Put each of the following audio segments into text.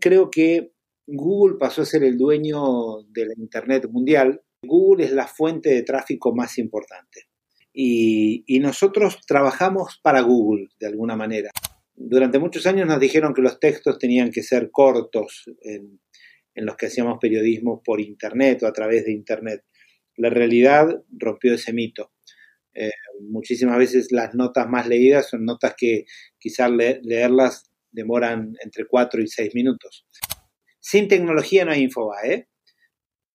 Creo que Google pasó a ser el dueño de la Internet mundial. Google es la fuente de tráfico más importante. Y, nosotros trabajamos para Google de alguna manera. Durante muchos años nos dijeron que los textos tenían que ser cortos en, los que hacíamos periodismo por Internet o a través de Internet. La realidad rompió ese mito. Eh, muchísimas veces las notas más leídas son notas que quizás leerlas demoran entre 4 y 6 minutos. Sin tecnología no hay Infobae, ¿eh?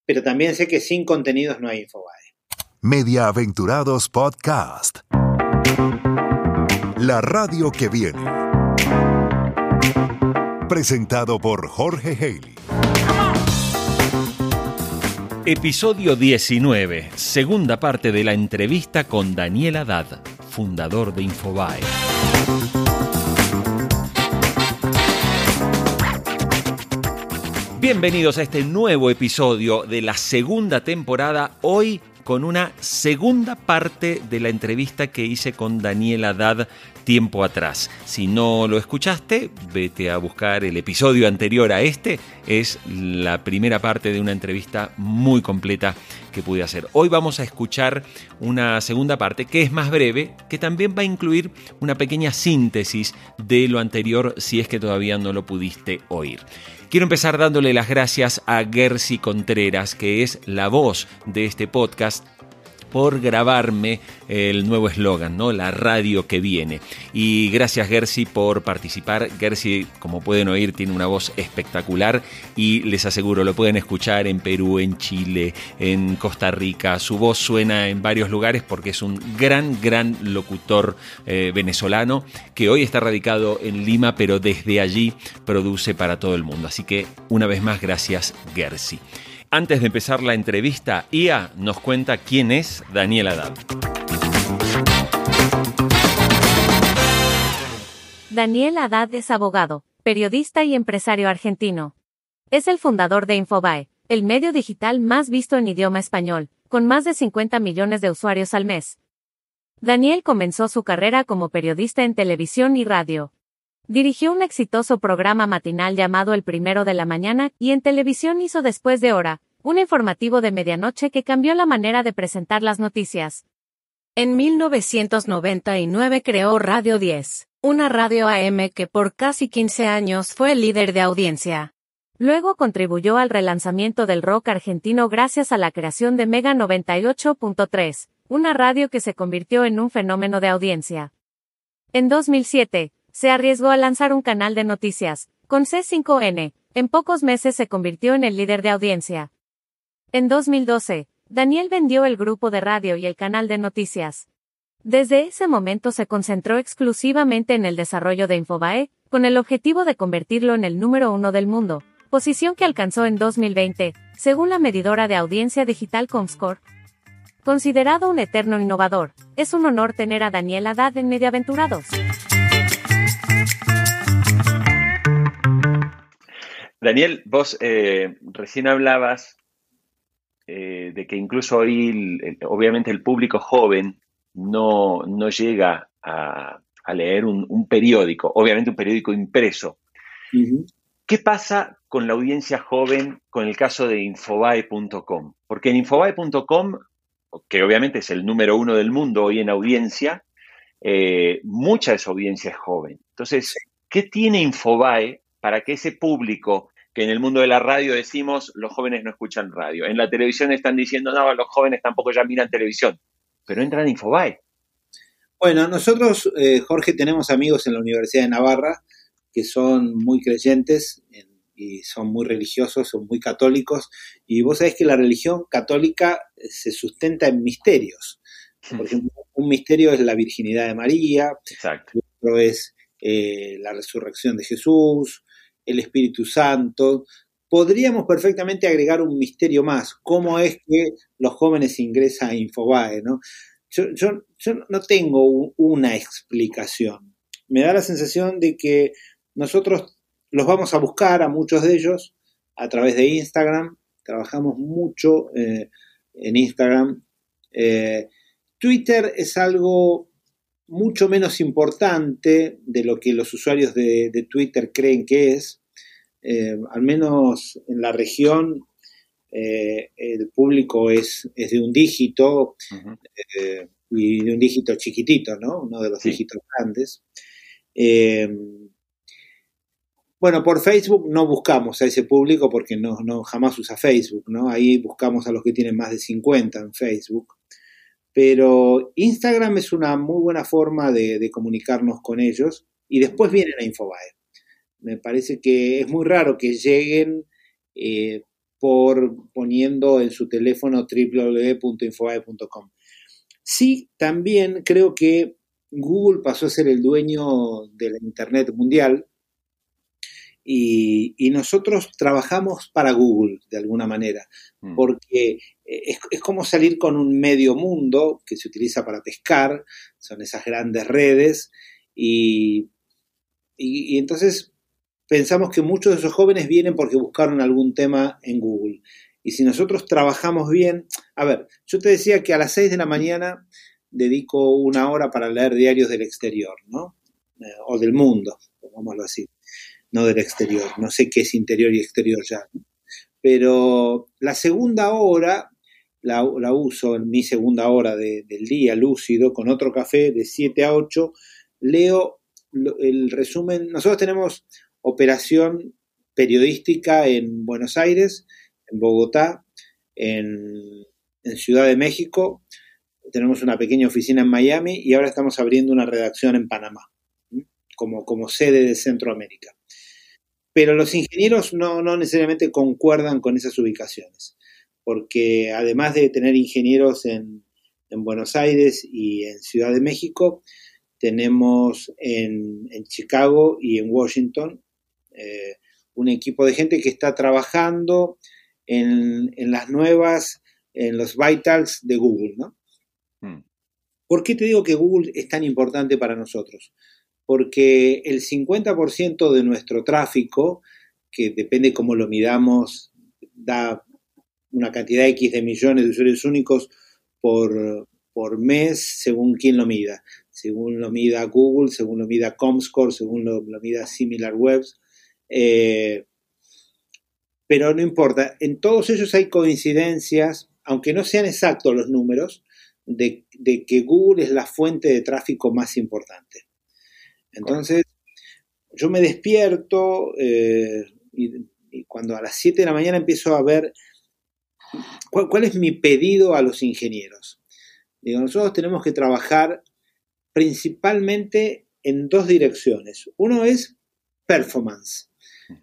pero también sé que sin contenidos no hay Infobae. Media Aventurados Podcast. La radio que viene. Presentado por Jorge Haley. Episodio 19, segunda parte de la entrevista con Daniel Haddad, fundador de Infobae. Bienvenidos a este nuevo episodio de la segunda temporada, hoy con una segunda parte de la entrevista que hice con Daniel Haddad tiempo atrás. Si no lo escuchaste, vete a buscar el episodio anterior a este. Es la primera parte de una entrevista muy completa que pude hacer. Hoy vamos a escuchar una segunda parte que es más breve, que también va a incluir una pequeña síntesis de lo anterior si es que todavía no lo pudiste oír. Quiero empezar dándole las gracias a Gersi Contreras, que es la voz de este podcast por grabarme el nuevo eslogan, ¿no? La radio que viene. Y gracias Gersi por participar. Gersi, como pueden oír, tiene una voz espectacular y les aseguro, lo pueden escuchar en Perú, en Chile, en Costa Rica. Su voz suena en varios lugares porque es un gran, gran locutor eh, venezolano que hoy está radicado en Lima, pero desde allí produce para todo el mundo. Así que una vez más, gracias Gersi. Antes de empezar la entrevista, IA nos cuenta quién es Daniel Haddad. Daniel Haddad es abogado, periodista y empresario argentino. Es el fundador de Infobae, el medio digital más visto en idioma español, con más de 50 millones de usuarios al mes. Daniel comenzó su carrera como periodista en televisión y radio. Dirigió un exitoso programa matinal llamado El Primero de la Mañana y en televisión hizo Después de Hora, un informativo de medianoche que cambió la manera de presentar las noticias. En 1999 creó Radio 10, una radio AM que por casi 15 años fue el líder de audiencia. Luego contribuyó al relanzamiento del rock argentino gracias a la creación de Mega 98.3, una radio que se convirtió en un fenómeno de audiencia. En 2007, se arriesgó a lanzar un canal de noticias, con C5N, en pocos meses se convirtió en el líder de audiencia. En 2012, Daniel vendió el grupo de radio y el canal de noticias. Desde ese momento se concentró exclusivamente en el desarrollo de Infobae, con el objetivo de convertirlo en el número uno del mundo, posición que alcanzó en 2020, según la medidora de audiencia digital Comscore. Considerado un eterno innovador, es un honor tener a Daniel Haddad en Mediaventurados. Daniel, vos eh, recién hablabas eh, de que incluso hoy, obviamente, el público joven no, no llega a, leer un, periódico, obviamente un periódico impreso. ¿Qué pasa con la audiencia joven con el caso de Infobae.com? Porque en Infobae.com, que obviamente es el número uno del mundo hoy en audiencia, eh, mucha de esa audiencia es joven. Entonces, ¿qué tiene Infobae para que ese público que en el mundo de la radio decimos los jóvenes no escuchan radio, en la televisión están diciendo no, los jóvenes tampoco ya miran televisión, pero entran en Infobae. Bueno, nosotros, eh, Jorge, tenemos amigos en la Universidad de Navarra que son muy creyentes y son muy religiosos, son muy católicos, y vos sabés que la religión católica se sustenta en misterios. Por ejemplo, un misterio es la virginidad de María, Exacto. otro es eh, la resurrección de Jesús, el Espíritu Santo. Podríamos perfectamente agregar un misterio más, cómo es que los jóvenes ingresan a Infobae, ¿no? Yo, no tengo una explicación. Me da la sensación de que nosotros los vamos a buscar a muchos de ellos a través de Instagram. Trabajamos mucho eh, en Instagram. Eh, Twitter es algo mucho menos importante de lo que los usuarios de, Twitter creen que es. eh, al menos en la región, eh, el público es, es, de un dígito eh, y de un dígito chiquitito, ¿no? Uno de los Sí. dígitos grandes. Bueno, por Facebook no buscamos a ese público porque no, no jamás usa Facebook, ¿no? Ahí buscamos a los que tienen más de 50 en Facebook. Pero Instagram es una muy buena forma de, comunicarnos con ellos y después vienen a Infobae. Me parece que es muy raro que lleguen eh, por poniendo en su teléfono www.infobae.com. Sí, también creo que Google pasó a ser el dueño de la Internet mundial y, y nosotros trabajamos para Google de alguna manera, Mm. porque es, es como salir con un medio mundo que se utiliza para pescar, son esas grandes redes y, y, y entonces pensamos que muchos de esos jóvenes vienen porque buscaron algún tema en Google. Y si nosotros trabajamos bien, a ver, yo te decía que a las 6 de la mañana dedico una hora para leer diarios del exterior, ¿no? Eh, o del mundo, pongámoslo así, no del exterior. No sé qué es interior y exterior ya. Pero la segunda hora la, la, uso en mi segunda hora de, del día lúcido con otro café de 7 a 8. Leo el resumen. Nosotros tenemos operación periodística en Buenos Aires, en Bogotá, en, en, Ciudad de México, tenemos una pequeña oficina en Miami y ahora estamos abriendo una redacción en Panamá, como, como sede de Centroamérica. Pero los ingenieros no, no necesariamente concuerdan con esas ubicaciones, porque además de tener ingenieros en, en Buenos Aires y en Ciudad de México, tenemos en, en Chicago y en Washington eh, un equipo de gente que está trabajando en, en, las nuevas, en los vitals de Google, ¿no? Hmm. ¿Por qué te digo que Google es tan importante para nosotros? Porque el 50% de nuestro tráfico, que depende cómo lo midamos, da una cantidad X de millones de usuarios únicos por, por mes, según quién lo mida. Según lo mida Google, según lo mida Comscore, según lo, mida SimilarWebs. Eh, pero no importa, en todos ellos hay coincidencias, aunque no sean exactos los números, de que Google es la fuente de tráfico más importante. Entonces, yo me despierto eh, y, y, cuando a las 7 de la mañana empiezo a ver cuál, cuál es mi pedido a los ingenieros. Digo, nosotros tenemos que trabajar principalmente en dos direcciones. Uno es performance.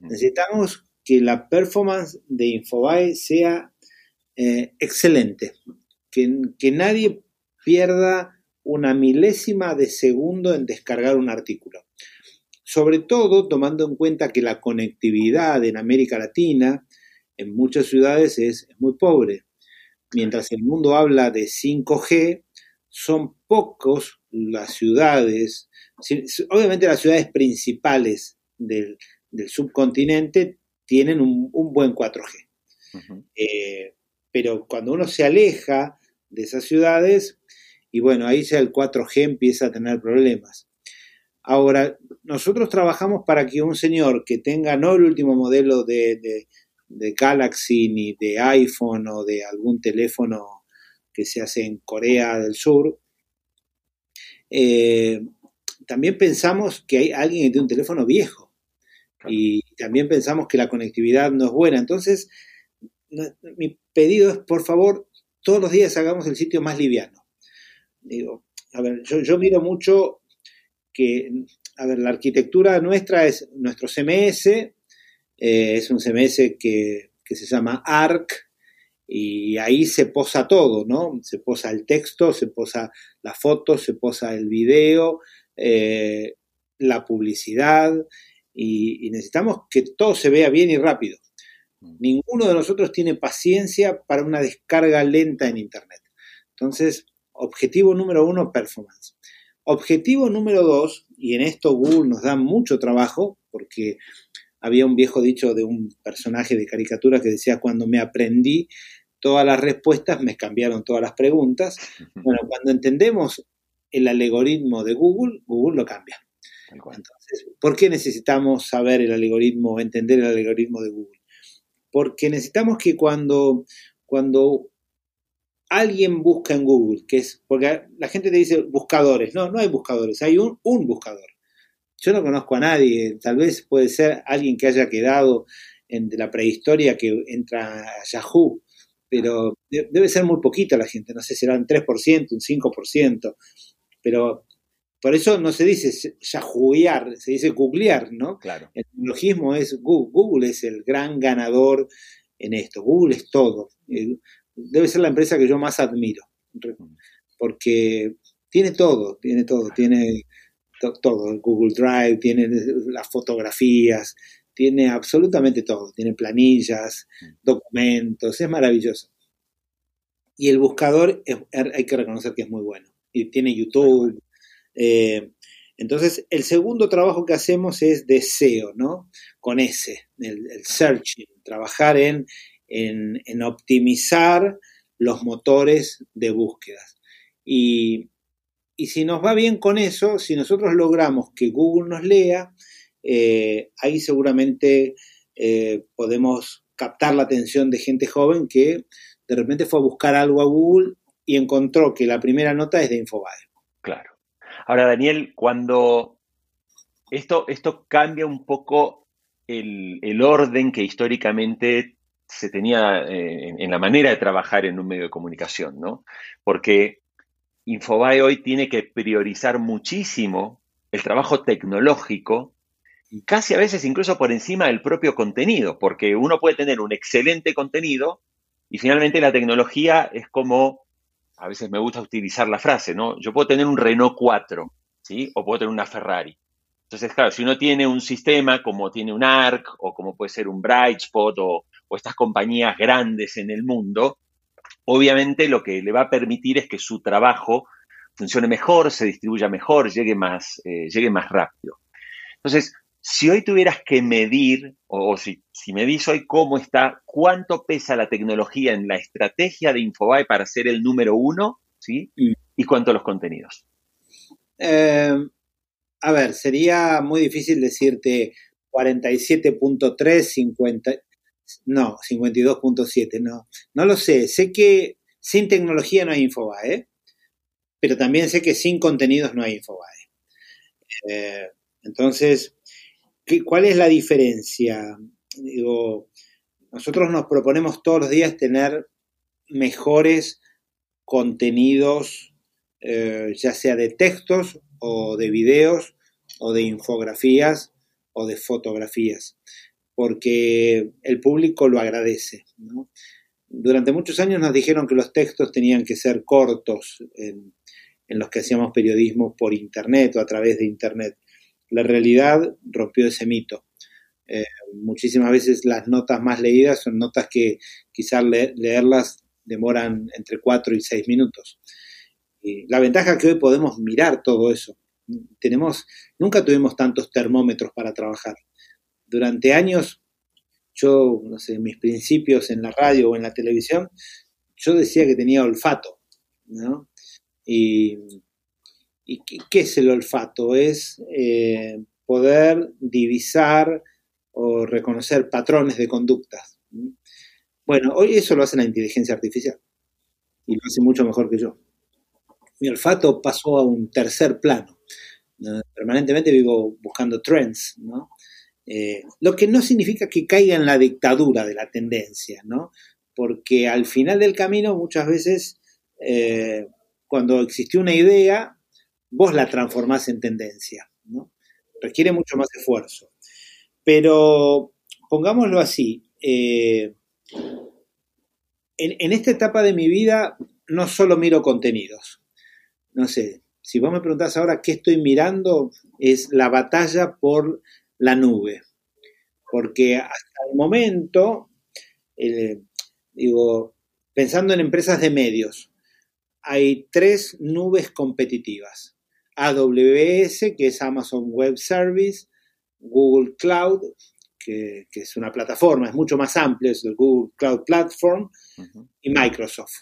Necesitamos que la performance de Infobae sea eh, excelente, que, que, nadie pierda una milésima de segundo en descargar un artículo. Sobre todo tomando en cuenta que la conectividad en América Latina en muchas ciudades es, muy pobre. Mientras el mundo habla de 5G, son pocos las ciudades, obviamente las ciudades principales del, del subcontinente tienen un, un buen 4G. Uh -huh. eh, pero cuando uno se aleja de esas ciudades, y bueno, ahí ya el 4G empieza a tener problemas. Ahora, nosotros trabajamos para que un señor que tenga no el último modelo de, de, de Galaxy ni de iPhone o de algún teléfono que se hace en Corea del Sur, eh, también pensamos que hay alguien que tiene un teléfono viejo y también pensamos que la conectividad no es buena. Entonces, mi pedido es, por favor, todos los días hagamos el sitio más liviano. Digo, a ver, yo, yo miro mucho que, a ver, la arquitectura nuestra es nuestro CMS, eh, es un CMS que, que se llama ARC, y ahí se posa todo, ¿no? Se posa el texto, se posa la foto, se posa el video, eh, la publicidad, y, y, necesitamos que todo se vea bien y rápido. Ninguno de nosotros tiene paciencia para una descarga lenta en Internet. Entonces, objetivo número uno, performance. Objetivo número dos, y en esto Google nos da mucho trabajo, porque había un viejo dicho de un personaje de caricatura que decía, cuando me aprendí todas las respuestas, me cambiaron todas las preguntas. Bueno, cuando entendemos el algoritmo de Google, Google lo cambia. Entonces, ¿por qué necesitamos saber el algoritmo, entender el algoritmo de Google? Porque necesitamos que cuando, cuando alguien busca en Google, que es, porque la gente te dice buscadores, no, no hay buscadores, hay un, un buscador. Yo no conozco a nadie, tal vez puede ser alguien que haya quedado en la prehistoria que entra a Yahoo, pero debe ser muy poquita la gente, no sé, será un 3%, un 5%, pero por eso no se dice yahooear, se dice googlear, ¿no? Claro. El tecnologismo es Google, Google es el gran ganador en esto, Google es todo. Debe ser la empresa que yo más admiro, porque tiene todo, tiene todo, tiene todo, Google Drive, tiene las fotografías, tiene absolutamente todo, tiene planillas, documentos, es maravilloso. Y el buscador hay que reconocer que es muy bueno. Y tiene YouTube. Eh, entonces, el segundo trabajo que hacemos es de SEO, ¿no? Con S, el, searching, trabajar en, optimizar los motores de búsquedas. Y, y si nos va bien con eso, si nosotros logramos que Google nos lea, eh, ahí seguramente eh, podemos captar la atención de gente joven que de repente fue a buscar algo a Google y encontró que la primera nota es de Infobae. Claro. Ahora, Daniel, cuando esto, esto cambia un poco el, orden que históricamente se tenía eh, en, en, la manera de trabajar en un medio de comunicación, ¿no? Porque Infobae hoy tiene que priorizar muchísimo el trabajo tecnológico y casi a veces incluso por encima del propio contenido, porque uno puede tener un excelente contenido y finalmente la tecnología es como, a veces me gusta utilizar la frase, ¿no? Yo puedo tener un Renault 4, ¿sí? O puedo tener una Ferrari. Entonces, claro, si uno tiene un sistema como tiene un ARC o como puede ser un Brightspot o, o estas compañías grandes en el mundo, obviamente lo que le va a permitir es que su trabajo funcione mejor, se distribuya mejor, llegue más, eh, llegue más rápido. Entonces, si hoy tuvieras que medir, o, si, si, medís hoy cómo está, cuánto pesa la tecnología en la estrategia de Infobae para ser el número uno, ¿sí? Mm. Y cuánto los contenidos. Eh, a ver, sería muy difícil decirte 47.3, 50, no, 52.7, no. No lo sé. Sé que sin tecnología no hay Infobae, pero también sé que sin contenidos no hay Infobae. Eh, entonces, ¿Cuál es la diferencia? Digo, nosotros nos proponemos todos los días tener mejores contenidos, eh, ya sea de textos o de videos o de infografías o de fotografías, porque el público lo agradece. Durante muchos años nos dijeron que los textos tenían que ser cortos en los que hacíamos periodismo por Internet o a través de Internet. La realidad rompió ese mito. Eh, muchísimas veces las notas más leídas son notas que quizás leerlas demoran entre 4 y 6 minutos. La ventaja es que hoy podemos mirar todo eso. Tenemos, nunca tuvimos tantos termómetros para trabajar. Durante años, yo, no sé, mis principios en la radio o en la televisión, yo decía que tenía olfato, ¿no? Y ¿Y qué, es el olfato? Es eh, poder divisar o reconocer patrones de conductas. Bueno, hoy eso lo hace la inteligencia artificial y lo hace mucho mejor que yo. Mi olfato pasó a un tercer plano. Permanentemente vivo buscando trends, ¿no? Eh, lo que no significa que caiga en la dictadura de la tendencia, ¿no? Porque al final del camino muchas veces, eh, cuando existió una idea, vos la transformás en tendencia. ¿no? Requiere mucho más esfuerzo. Pero pongámoslo así, eh, en, esta etapa de mi vida no solo miro contenidos. No sé, si vos me preguntás ahora qué estoy mirando, es la batalla por la nube. Porque hasta el momento, eh, digo, pensando en empresas de medios, hay tres nubes competitivas. AWS, que es Amazon Web Service, Google Cloud, que, es una plataforma, es mucho más amplio, es el Google Cloud Platform, y Microsoft.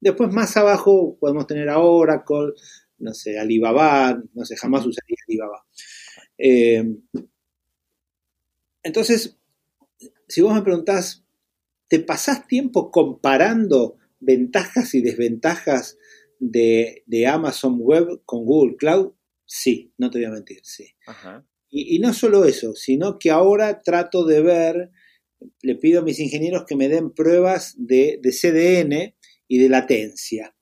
Después más abajo podemos tener a Oracle, no sé, Alibaba, no sé, jamás usaría Alibaba. Eh, entonces, si vos me preguntás, ¿te pasás tiempo comparando ventajas y desventajas de, Amazon Web con Google Cloud? Sí, no te voy a mentir, sí. Y, no solo eso, sino que ahora trato de ver, le pido a mis ingenieros que me den pruebas de, de CDN y de latencia.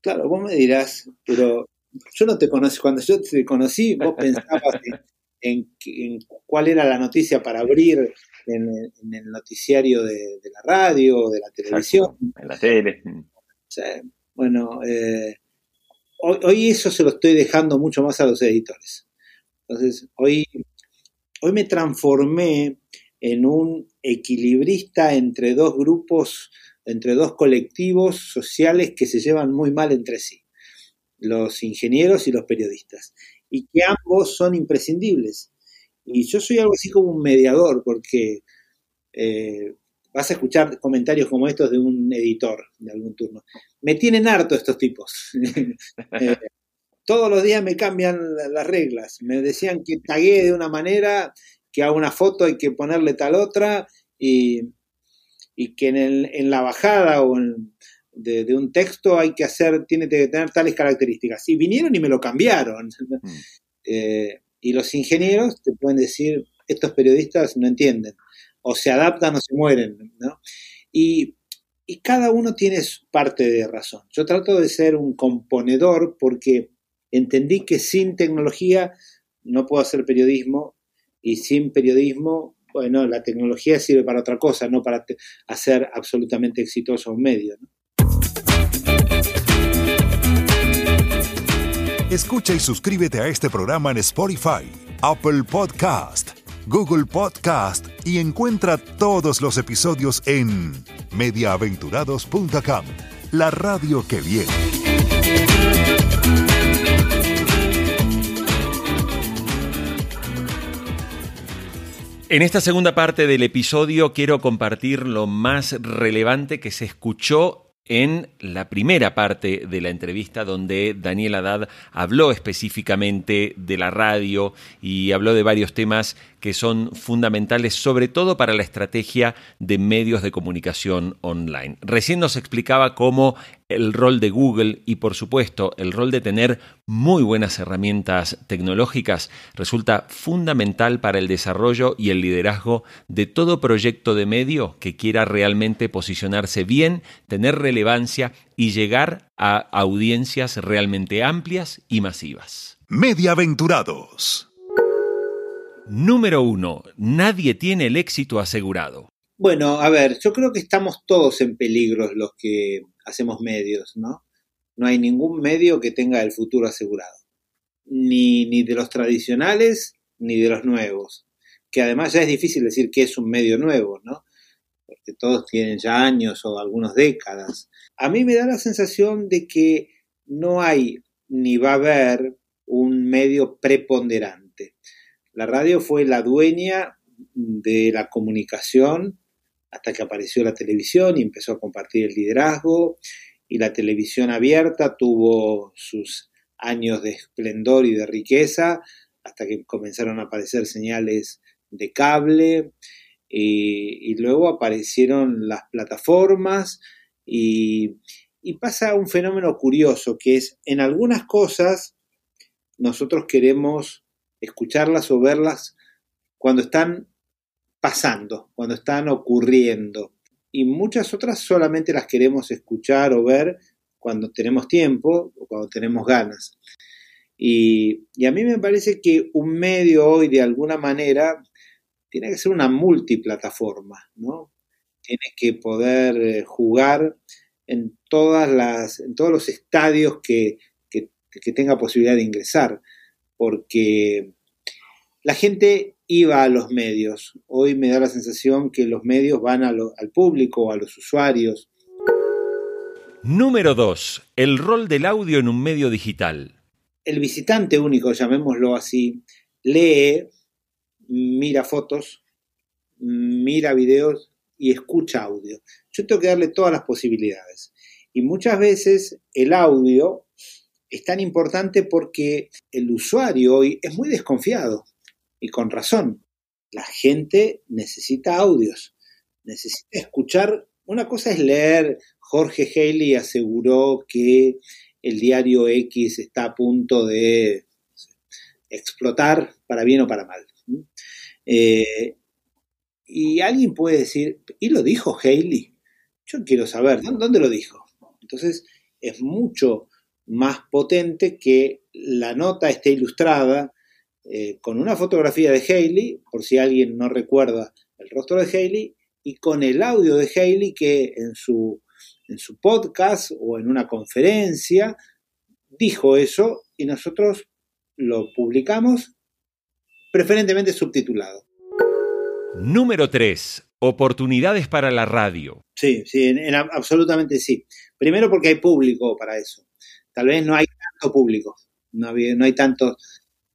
Claro, vos me dirás, pero yo no te conocí, cuando yo te conocí, vos pensabas en, cuál era la noticia para abrir en, el noticiario de, la radio o de la televisión. en la tele. bueno, eh, hoy, eso se lo estoy dejando mucho más a los editores. Entonces, hoy, hoy me transformé en un equilibrista entre dos grupos, entre dos colectivos sociales que se llevan muy mal entre sí los ingenieros y los periodistas, y que ambos son imprescindibles. Y yo soy algo así como un mediador, porque eh, vas a escuchar comentarios como estos de un editor de algún turno. Me tienen harto estos tipos. Eh, todos los días me cambian las reglas. Me decían que tagué de una manera, que a una foto hay que ponerle tal otra, y, que en, en la bajada o en, de, un texto hay que hacer, tiene que tener tales características. Y vinieron y me lo cambiaron. Mm. Eh, y los ingenieros te pueden decir, estos periodistas no entienden, o se adaptan o se mueren, Y, y cada uno tiene parte de razón. Yo trato de ser un componedor porque entendí que sin tecnología no puedo hacer periodismo y sin periodismo, bueno, la tecnología sirve para otra cosa, no para hacer absolutamente exitoso un medio. ¿no? Escucha y suscríbete a este programa en Spotify, Apple Podcast, Google Podcast y encuentra todos los episodios en mediaaventurados.com, la radio que viene. En esta segunda parte del episodio quiero compartir lo más relevante que se escuchó en la primera parte de la entrevista donde Daniel Haddad habló específicamente de la radio y habló de varios temas que son fundamentales sobre todo para la estrategia de medios de comunicación online. Recién nos explicaba cómo el rol de Google y por supuesto el rol de tener muy buenas herramientas tecnológicas resulta fundamental para el desarrollo y el liderazgo de todo proyecto de medio que quiera realmente posicionarse bien, tener relevancia y llegar a audiencias realmente amplias y masivas. Mediaventurados. Número uno, nadie tiene el éxito asegurado. Bueno, a ver, yo creo que estamos todos en peligro los que hacemos medios, ¿no? No hay ningún medio que tenga el futuro asegurado. Ni, ni de los tradicionales ni de los nuevos. Que además ya es difícil decir que es un medio nuevo, ¿no? Porque todos tienen ya años o algunas décadas. A mí me da la sensación de que no hay ni va a haber un medio preponderante. La radio fue la dueña de la comunicación hasta que apareció la televisión y empezó a compartir el liderazgo. Y la televisión abierta tuvo sus años de esplendor y de riqueza hasta que comenzaron a aparecer señales de cable y, luego aparecieron las plataformas y, y pasa un fenómeno curioso que es en algunas cosas nosotros queremos escucharlas o verlas cuando están pasando, cuando están ocurriendo. Y muchas otras solamente las queremos escuchar o ver cuando tenemos tiempo o cuando tenemos ganas. Y, a mí me parece que un medio hoy de alguna manera tiene que ser una multiplataforma, ¿no? Tiene que poder eh, jugar en, todas las, en todos los estadios que, que tenga posibilidad de ingresar porque la gente iba a los medios. Hoy me da la sensación que los medios van al público, a los usuarios. Número 2. El rol del audio en un medio digital. El visitante único, llamémoslo así, lee, mira fotos, mira videos y escucha audio. Yo tengo que darle todas las posibilidades. Y muchas veces el audio es tan importante porque el usuario hoy es muy desconfiado y con razón. La gente necesita audios, necesita escuchar. Una cosa es leer, Jorge Haley aseguró que el diario X está a punto de explotar para bien o para mal. Eh, y alguien puede decir, ¿y lo dijo Haley? Yo quiero saber, ¿dónde lo dijo? Entonces, es mucho más potente que la nota esté ilustrada eh, con una fotografía de Haley, por si alguien no recuerda el rostro de Haley, y con el audio de Haley que en su, en su podcast o en una conferencia dijo eso y nosotros lo publicamos preferentemente subtitulado. Número 3. Oportunidades para la radio. Sí, sí, absolutamente sí. Primero porque hay público para eso. Tal vez no hay tanto público, no, no, hay, tantos,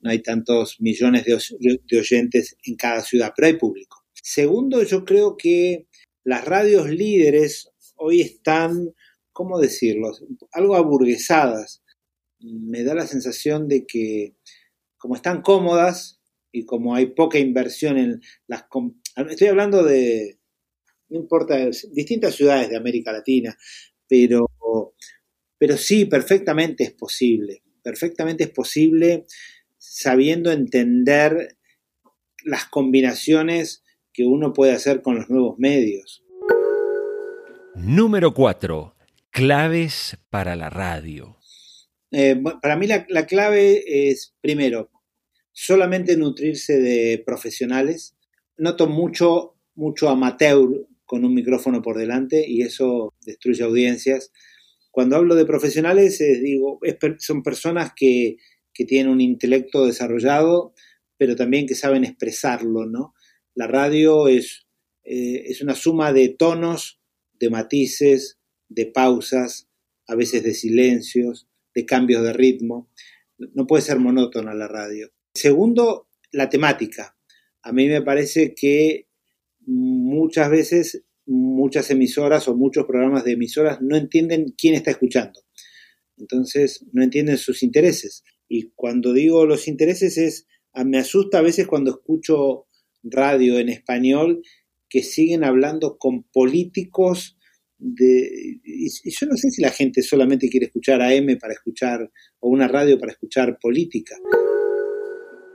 no hay tantos millones de, oyentes en cada ciudad, pero hay público. Segundo, yo creo que las radios líderes hoy están, ¿cómo decirlo?, algo aburguesadas. Me da la sensación de que como están cómodas y como hay poca inversión en las... Estoy hablando de, no importa, distintas ciudades de América Latina, pero, pero sí, perfectamente es posible, perfectamente es posible sabiendo entender las combinaciones que uno puede hacer con los nuevos medios. Número 4. Claves para la radio. Eh, para mí la, la, clave es, primero, solamente nutrirse de profesionales. Noto mucho, mucho amateur con un micrófono por delante y eso destruye audiencias. Cuando hablo de profesionales, digo, son personas que, que, tienen un intelecto desarrollado, pero también que saben expresarlo, ¿no? La radio es, eh, es una suma de tonos, de matices, de pausas, a veces de silencios, de cambios de ritmo. No puede ser monótona la radio. Segundo, la temática. A mí me parece que muchas veces muchas emisoras o muchos programas de emisoras no entienden quién está escuchando. Entonces, no entienden sus intereses. Y cuando digo los intereses es, me asusta a veces cuando escucho radio en español que siguen hablando con políticos de, y, yo no sé si la gente solamente quiere escuchar AM para escuchar o una radio para escuchar política.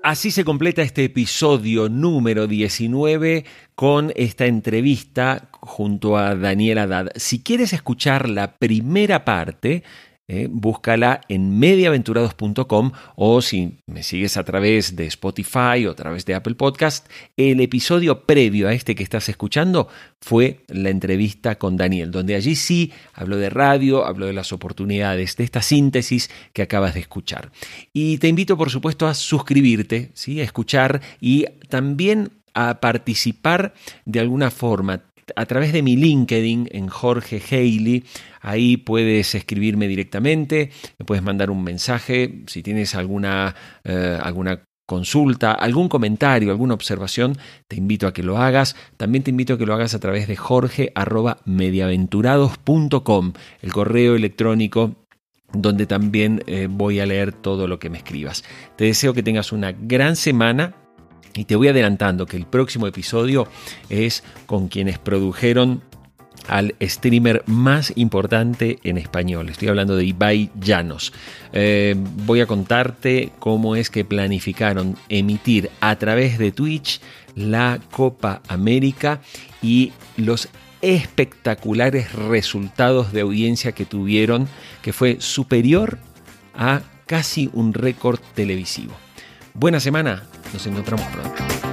Así se completa este episodio número 19 con esta entrevista junto a Daniel Haddad. Si quieres escuchar la primera parte, eh, búscala en mediaventurados.com o si me sigues a través de Spotify o a través de Apple Podcast, el episodio previo a este que estás escuchando fue la entrevista con Daniel, donde allí sí habló de radio, habló de las oportunidades, de esta síntesis que acabas de escuchar. Y te invito por supuesto a suscribirte, ¿sí? a escuchar y también a participar de alguna forma a través de mi LinkedIn en Jorge Haley. Ahí puedes escribirme directamente, me puedes mandar un mensaje si tienes alguna, eh, alguna consulta, algún comentario, alguna observación, te invito a que lo hagas. También te invito a que lo hagas a través de jorge.mediaventurados.com, el correo electrónico donde también eh, voy a leer todo lo que me escribas. Te deseo que tengas una gran semana y te voy adelantando que el próximo episodio es con quienes produjeron al streamer más importante en español. Estoy hablando de Ibai Llanos. Eh, voy a contarte cómo es que planificaron emitir a través de Twitch la Copa América y los espectaculares resultados de audiencia que tuvieron, que fue superior a casi un récord televisivo. Buena semana, nos encontramos pronto.